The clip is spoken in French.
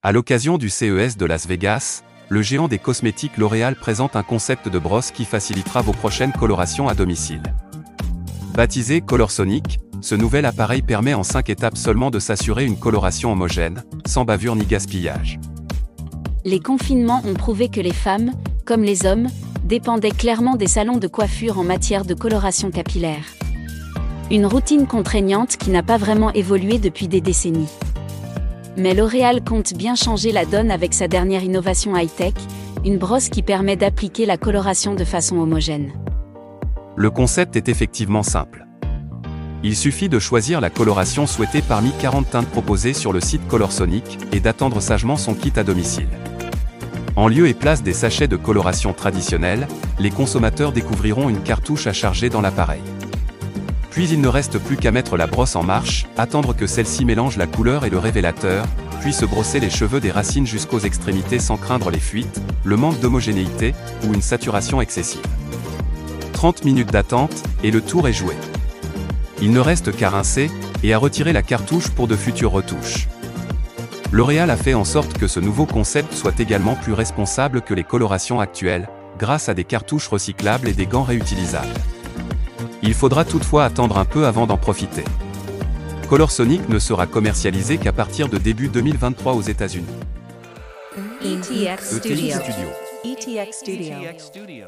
À l'occasion du CES de Las Vegas, le géant des cosmétiques L'Oréal présente un concept de brosse qui facilitera vos prochaines colorations à domicile. Baptisé Colorsonic, ce nouvel appareil permet en 5 étapes seulement de s'assurer une coloration homogène, sans bavure ni gaspillage. Les confinements ont prouvé que les femmes, comme les hommes, dépendaient clairement des salons de coiffure en matière de coloration capillaire. Une routine contraignante qui n'a pas vraiment évolué depuis des décennies. Mais L'Oréal compte bien changer la donne avec sa dernière innovation high-tech, une brosse qui permet d'appliquer la coloration de façon homogène. Le concept est effectivement simple. Il suffit de choisir la coloration souhaitée parmi 40 teintes proposées sur le site Colorsonic et d'attendre sagement son kit à domicile. En lieu et place des sachets de coloration traditionnels, les consommateurs découvriront une cartouche à charger dans l'appareil. Puis il ne reste plus qu'à mettre la brosse en marche, attendre que celle-ci mélange la couleur et le révélateur, puis se brosser les cheveux des racines jusqu'aux extrémités sans craindre les fuites, le manque d'homogénéité ou une saturation excessive. 30 minutes d'attente, et le tour est joué. Il ne reste qu'à rincer, et à retirer la cartouche pour de futures retouches. L'Oréal a fait en sorte que ce nouveau concept soit également plus responsable que les colorations actuelles, grâce à des cartouches recyclables et des gants réutilisables. Il faudra toutefois attendre un peu avant d'en profiter. Colorsonic ne sera commercialisé qu'à partir de début 2023 aux États-Unis. ETX ETX Studio. ETX. Studio.